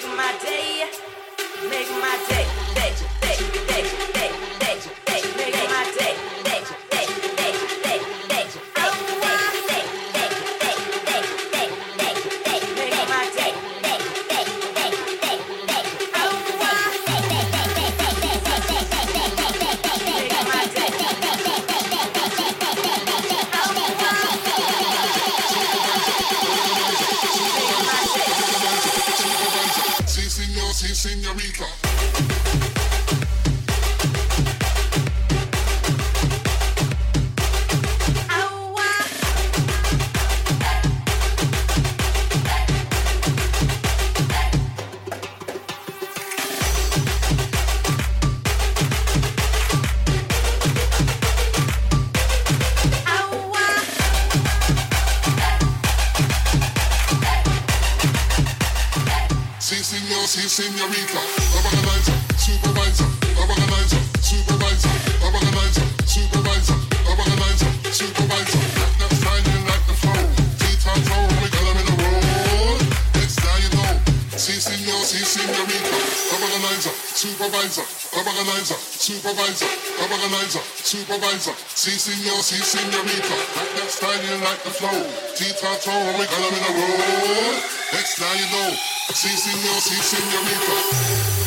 Make my day, make my day, day, day, day, day. supervisor, organizer, supervisor, organizer, supervisor. Si senor, si senorita, like that style you like the flow. T-tattoo, we got 'em in a row. Next now you know. Si senor, si senorita.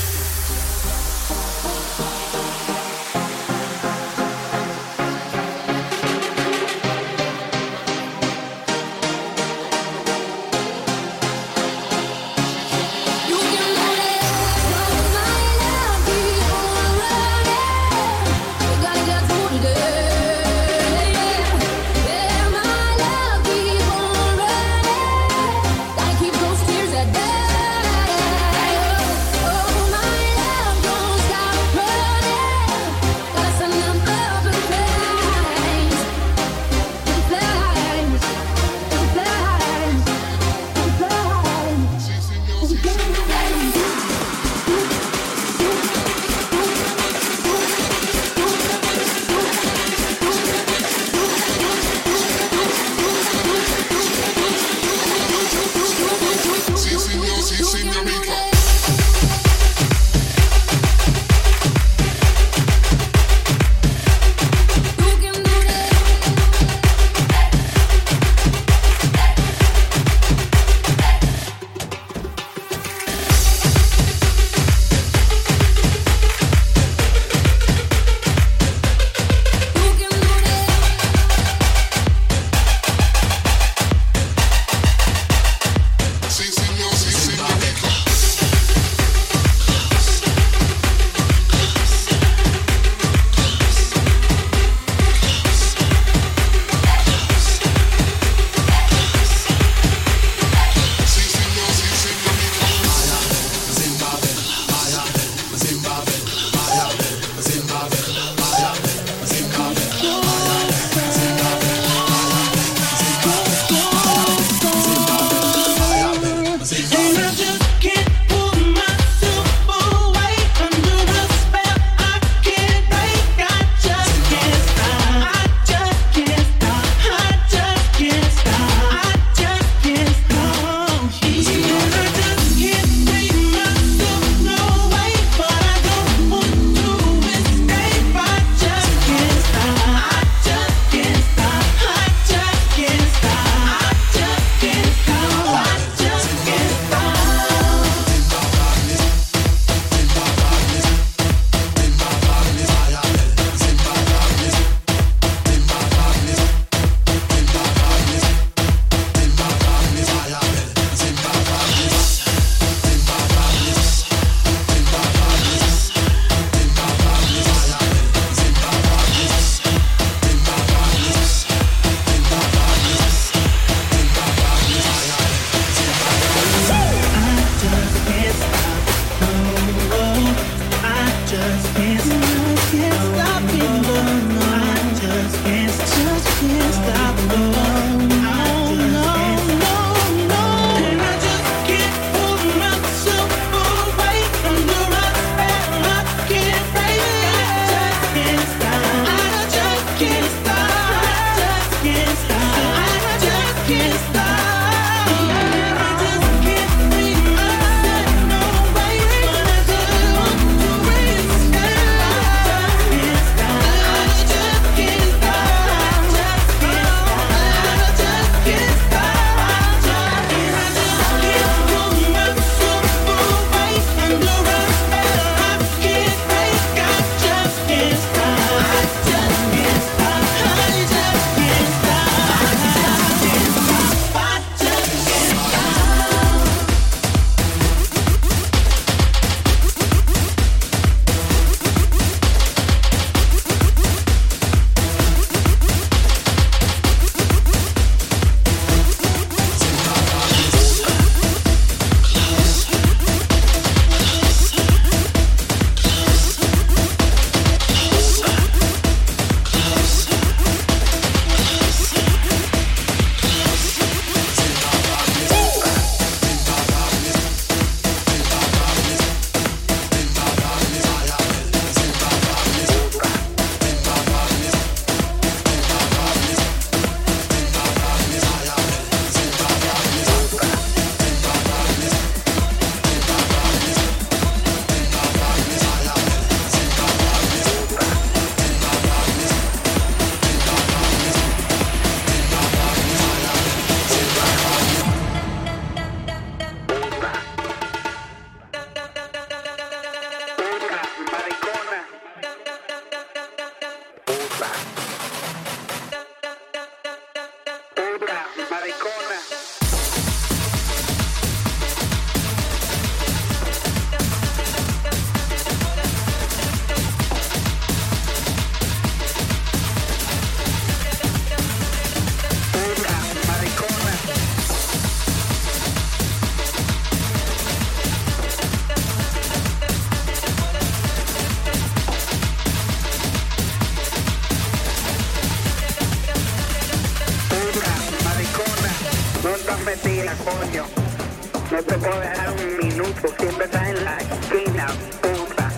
No te puedo dejar un minuto, siempre estás en la esquina, puta.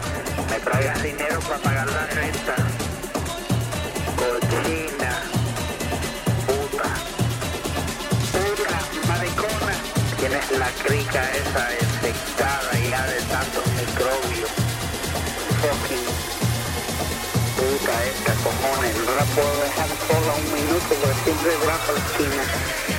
Me traigas dinero para pagar la renta. Cochina, puta. Puta, maricona. Tienes la crica esa infectada ya de tantos microbios. Fucking puta esta, cojones. No la puedo dejar sola un minuto porque siempre va a la esquina.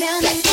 can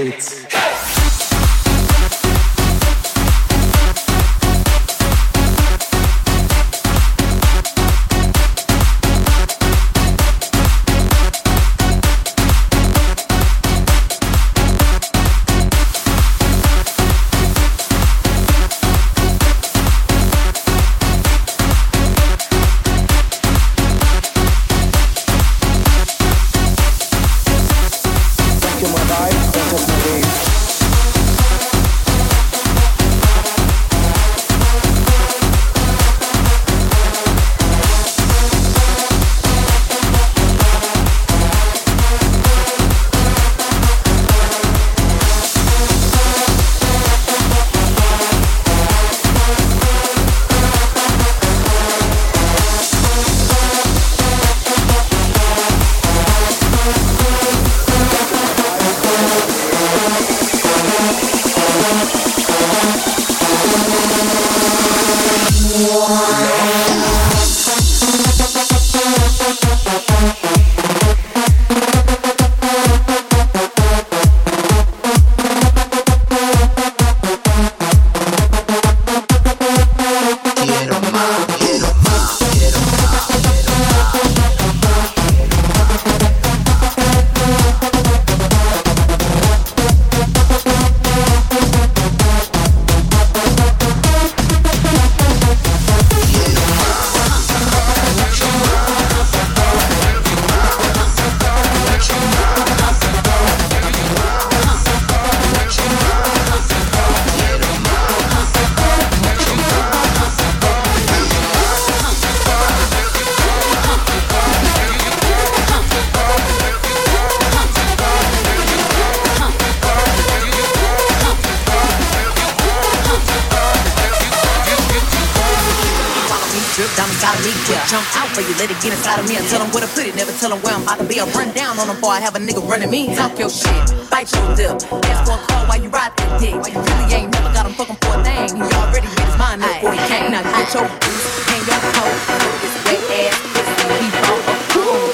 It's. diamonds, gotta leak ya. Jump out for you, let it get inside of me. I tell them where to put it, never tell them where I'm about to be. I run down on them before I have a nigga running me. Talk your shit, bite your lip. Ask for a call while you ride that dick. You really ain't never got him fucking for a thing. He already hit his mind up before he came. Now get your boots, hang your coat, this wet ass, he broke.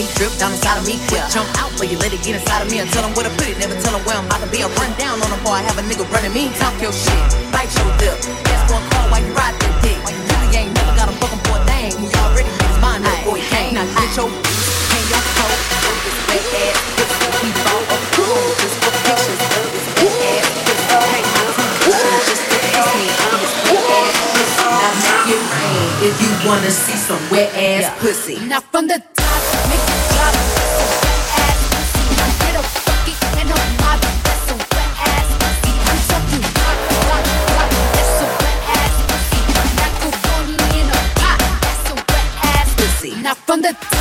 Me, drip down inside of me. Quick jump out, but you let it get inside of me. And tell them where to put it, never tell them where I'm about to be. I run down on them before I have a nigga running me. Talk your shit, bite your lip. For a call while you ride that dick. You really ain't never got him fucking for a thing. He already his mind up before he came. Now get your hang your coat, this wet ass, this he bought up cool. Just for pictures of this wet ass, this hey, my just to kiss me on this wet ass. Now make it rain if you wanna see some wet ass pussy. Now from the from the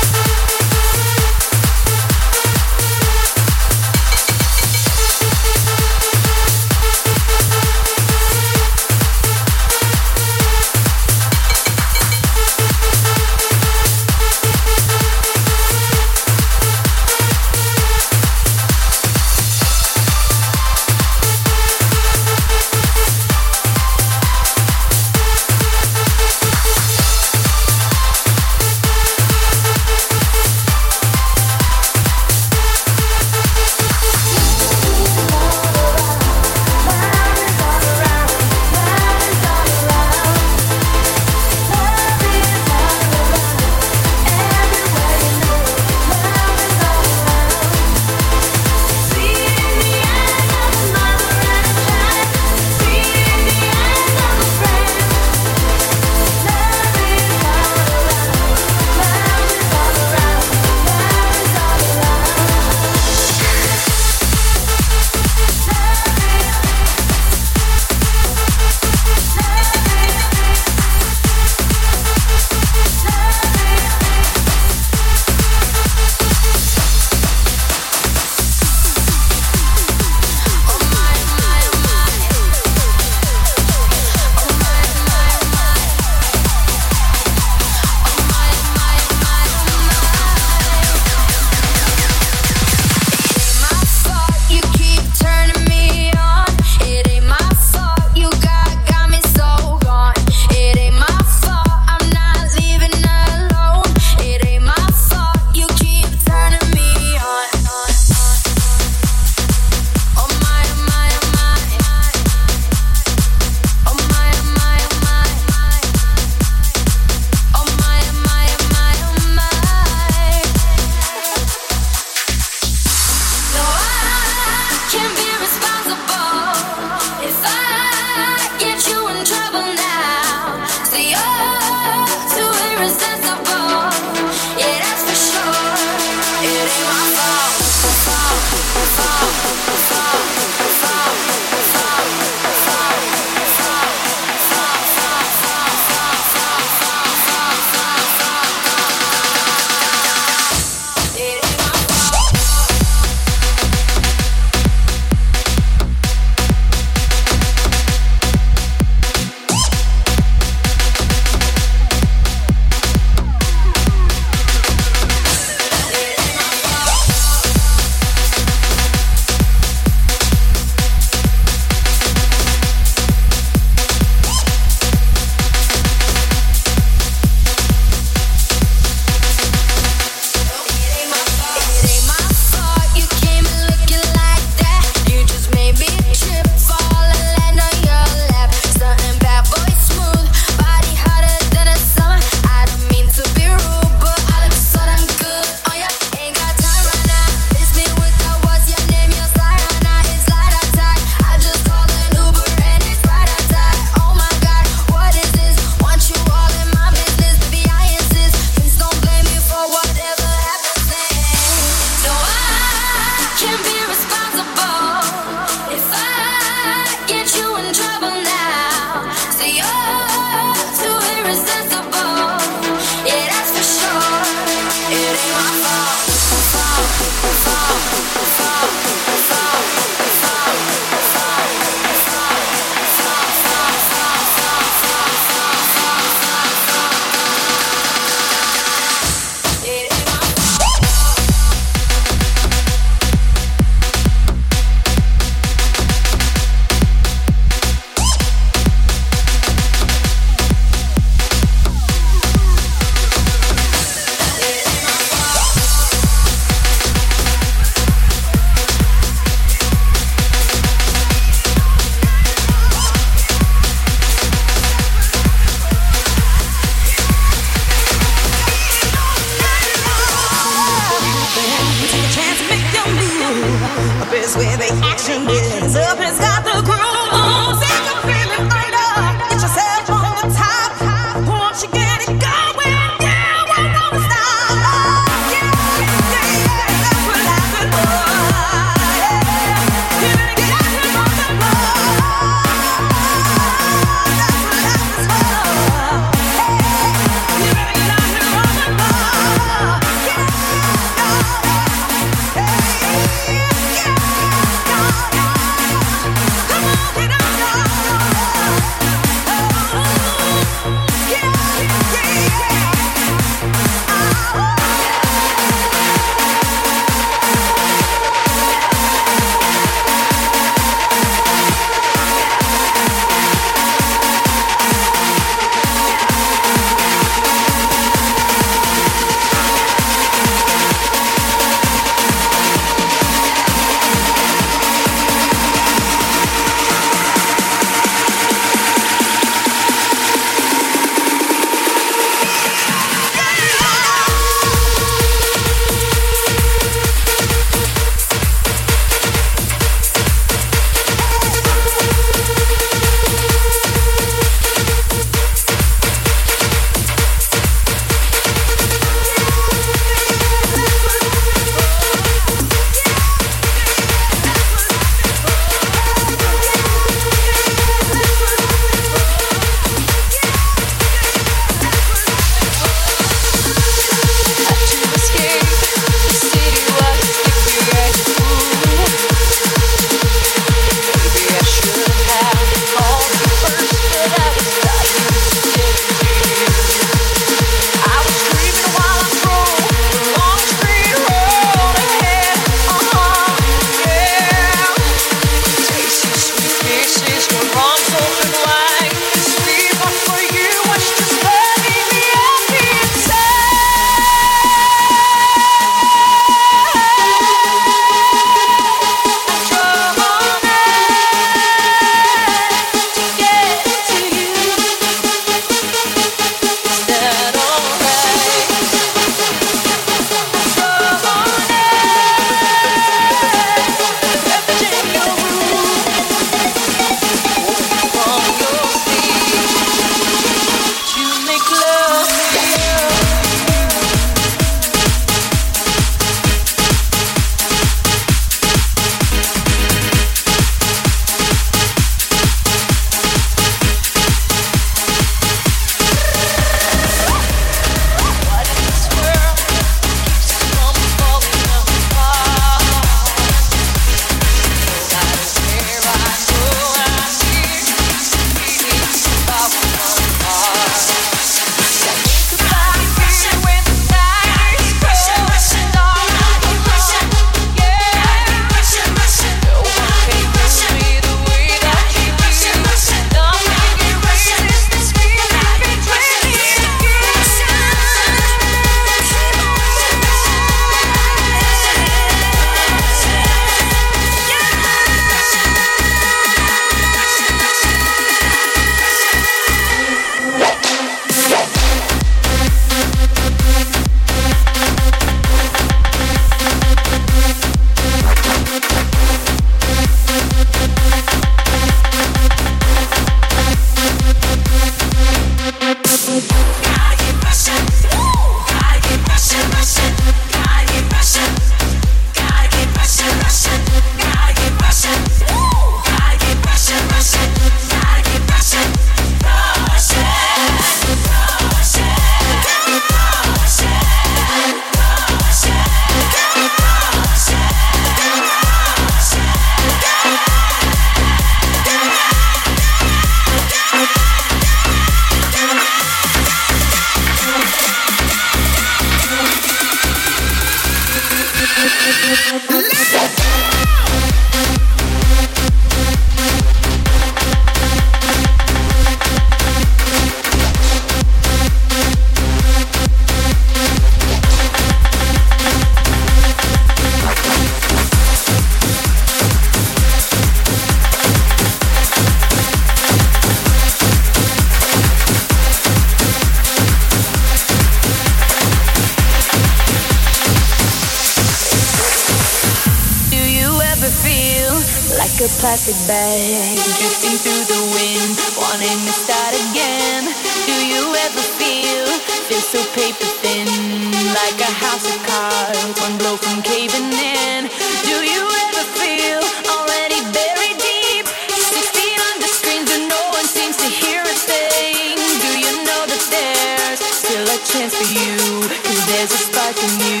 chance for you. Cause there's a spark in you.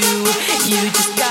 You just